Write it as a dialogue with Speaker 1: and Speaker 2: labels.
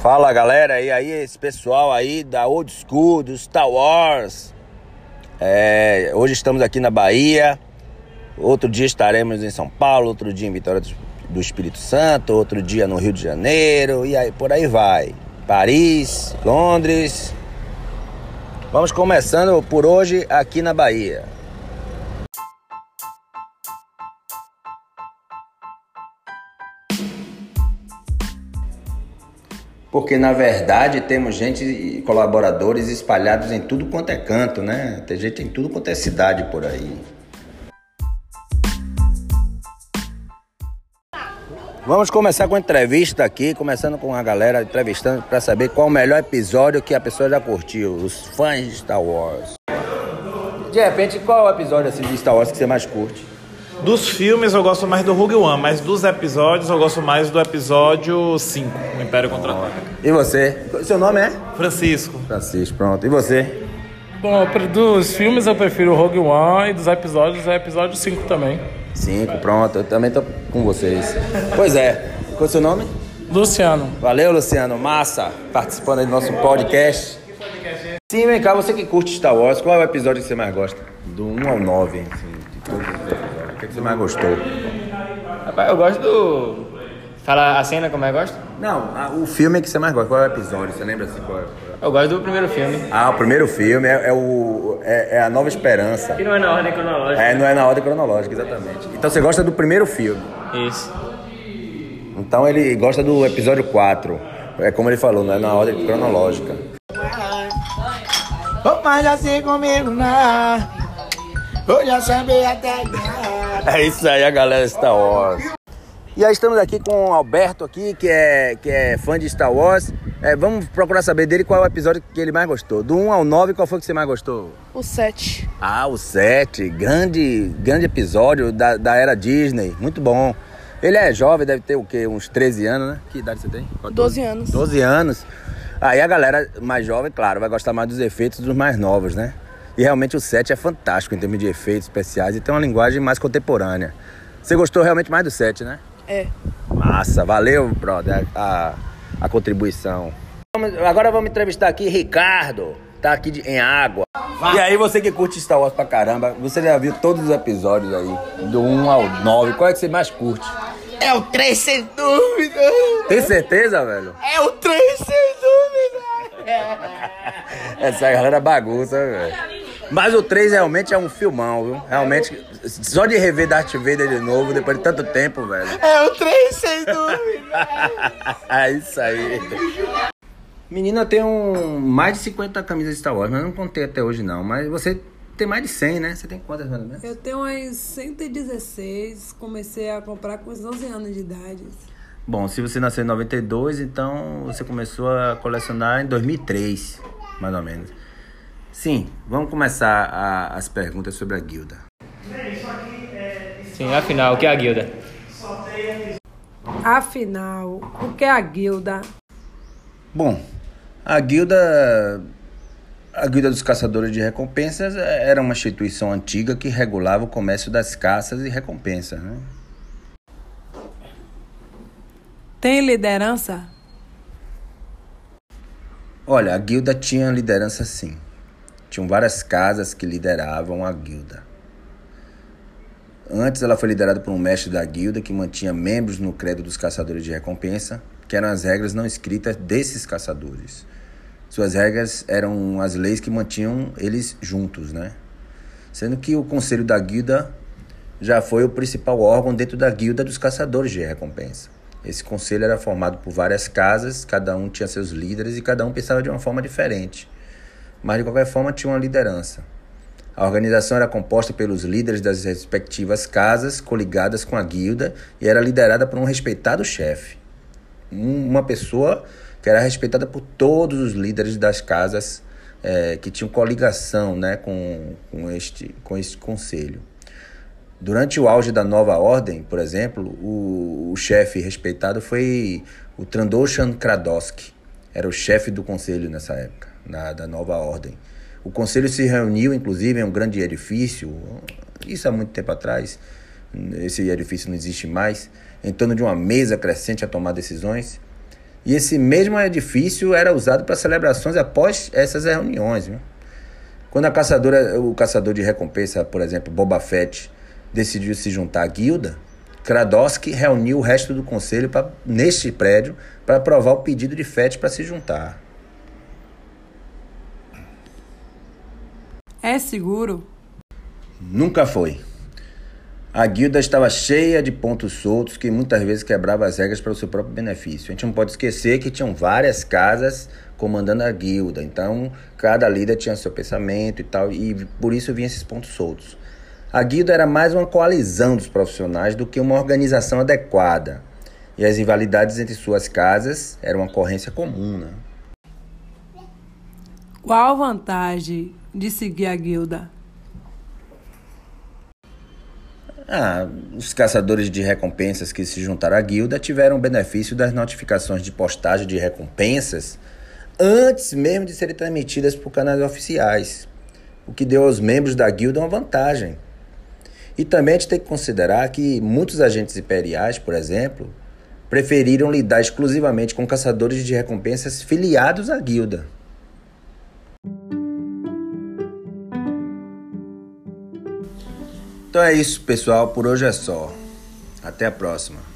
Speaker 1: Fala galera, e aí esse pessoal aí da Old School, do Star Wars. É, hoje estamos aqui na Bahia, outro dia estaremos em São Paulo, outro dia em Vitória do Espírito Santo, outro dia no Rio de Janeiro, e aí por aí vai. Paris, Londres. Vamos começando por hoje aqui na Bahia. Porque na verdade temos gente, colaboradores espalhados em tudo quanto é canto, né? Tem gente em tudo quanto é cidade por aí. Vamos começar com a entrevista aqui, começando com a galera entrevistando para saber qual o melhor episódio que a pessoa já curtiu, os fãs de Star Wars. De repente, qual é o episódio assim, de Star Wars que você mais curte?
Speaker 2: Dos filmes eu gosto mais do Rogue One, mas dos episódios eu gosto mais do episódio 5, o Império Contra-Ataca.
Speaker 1: E você? Seu nome é?
Speaker 2: Francisco.
Speaker 1: Francisco, pronto. E você?
Speaker 3: Bom, dos filmes eu prefiro o Rogue One e dos episódios é episódio 5 também.
Speaker 1: 5, pronto. Eu também tô com vocês. Pois é. Qual é o seu nome?
Speaker 3: Luciano.
Speaker 1: Valeu, Luciano. Massa. Participando aí do nosso podcast. Sim, vem cá. Você que curte Star Wars, qual é o episódio que você mais gosta? Do 1 ao 9, assim, de todos os que, é você mais gostou?
Speaker 4: Rapaz, eu gosto do. Fala a cena como eu gosto?
Speaker 1: Não, a- o filme que você mais gosta. Qual é o episódio? Você lembra assim qual é?
Speaker 4: Eu gosto do primeiro filme.
Speaker 1: Ah, o primeiro filme é, é o, é, é A Nova Esperança.
Speaker 4: Que não é na ordem cronológica.
Speaker 1: É, não é na ordem cronológica, exatamente. Então você gosta do primeiro filme.
Speaker 4: Isso.
Speaker 1: Então ele gosta do episódio 4. É como ele falou, não é na ordem cronológica.
Speaker 5: Opa, já sei comigo não. Eu já sabia até
Speaker 1: É isso aí, a galera Star Wars. E aí estamos aqui com o Alberto aqui, que é, que é fã de Star Wars. É, vamos procurar saber dele qual é o episódio que ele mais gostou. Do 1 ao 9, qual foi que você mais gostou?
Speaker 6: O 7.
Speaker 1: Ah, o 7. Grande, grande episódio da, da era Disney. Muito bom. Ele é jovem, deve ter o quê? Uns 13 anos, né? Que idade você tem?
Speaker 6: 12 anos.
Speaker 1: 12 anos. Aí a galera mais jovem, claro, vai gostar mais dos efeitos dos mais novos, né? E realmente o 7 é fantástico em termos de efeitos especiais e tem uma linguagem mais contemporânea. Você gostou realmente mais do 7, né?
Speaker 6: É.
Speaker 1: Massa, valeu, brother, a, a contribuição. Vamos- Agora vamos entrevistar aqui Ricardo, tá aqui de- em água. E aí, você que curte Star Wars pra caramba, você já viu todos os episódios aí, do 1 ao 9, qual é que você mais curte?
Speaker 5: É o 3 sem dúvida.
Speaker 1: Tem certeza, velho?
Speaker 5: É o 3 sem dúvida.
Speaker 1: Essa galera bagunça, velho. Mas o 3 realmente é um filmão, viu? Realmente, só de rever Darth Vader de novo, depois de tanto tempo, velho.
Speaker 5: É o 3 sem dúvida.
Speaker 1: é isso aí. Menina, eu tenho um- mais de 50 camisas de Star Wars, mas eu não contei até hoje não. Mas você tem mais de 100, né? Você tem quantas, mais ou menos?
Speaker 7: Eu tenho umas 116, comecei a comprar com uns 11 anos de idade.
Speaker 1: Bom, se você nasceu em 92, então você começou a colecionar em 2003, mais ou menos. Sim, vamos começar a- as perguntas sobre a guilda.
Speaker 4: Sim, afinal, o que é a guilda?
Speaker 7: Afinal, o que é a guilda?
Speaker 1: Bom, a guilda. A Guilda dos Caçadores de Recompensas era uma instituição antiga que regulava o comércio das caças e recompensas, né?
Speaker 7: Tem liderança?
Speaker 1: Olha, a guilda tinha liderança sim. Tinham várias casas que lideravam a guilda. Antes ela foi liderada por um mestre da guilda que mantinha membros no credo dos caçadores de recompensa, que eram as regras não escritas desses caçadores. Suas regras eram as leis que mantinham eles juntos, né? Sendo que o conselho da guilda já foi o principal órgão dentro da guilda dos caçadores de recompensa. Esse conselho era formado por várias casas, cada um tinha seus líderes e cada um pensava de uma forma diferente. Mas de qualquer forma tinha uma liderança. A organização era composta pelos líderes das respectivas casas, coligadas com a guilda, e era liderada por um respeitado chefe. Um- uma pessoa que era respeitada por todos os líderes das casas eh, que tinham coligação né, com, com, este, com este conselho. Durante o auge da nova ordem, por exemplo, o, o chefe respeitado foi o Trandoshan Kradowski. Era o chefe do conselho nessa época, na, da nova ordem. O conselho se reuniu, inclusive, em um grande edifício, isso há muito tempo atrás, esse edifício não existe mais, em torno de uma mesa crescente a tomar decisões. E esse mesmo edifício era usado para celebrações após essas reuniões. Viu? Quando a caçadora, o caçador de recompensa, por exemplo, Boba Fett, decidiu se juntar à guilda, Kradowski reuniu o resto do conselho pra, neste prédio para aprovar o pedido de Fett para se juntar.
Speaker 7: É seguro?
Speaker 1: Nunca foi. A guilda estava cheia de pontos soltos que muitas vezes quebrava as regras para o seu próprio benefício. A gente não pode esquecer que tinham várias casas comandando a guilda, então cada líder tinha seu pensamento e tal, e por isso vinham esses pontos soltos. A guilda era mais uma coalizão dos profissionais do que uma organização adequada. E as rivalidades entre suas casas eram uma ocorrência comum. Né?
Speaker 7: Qual vantagem de seguir a guilda?
Speaker 1: Ah, os caçadores de recompensas que se juntaram à guilda tiveram o benefício das notificações de postagem de recompensas antes mesmo de serem transmitidas por canais oficiais, o que deu aos membros da guilda uma vantagem. E também a gente tem que considerar que muitos agentes imperiais, por exemplo, preferiram lidar exclusivamente com caçadores de recompensas filiados à guilda. Então é isso, pessoal. Por hoje é só. Até a próxima.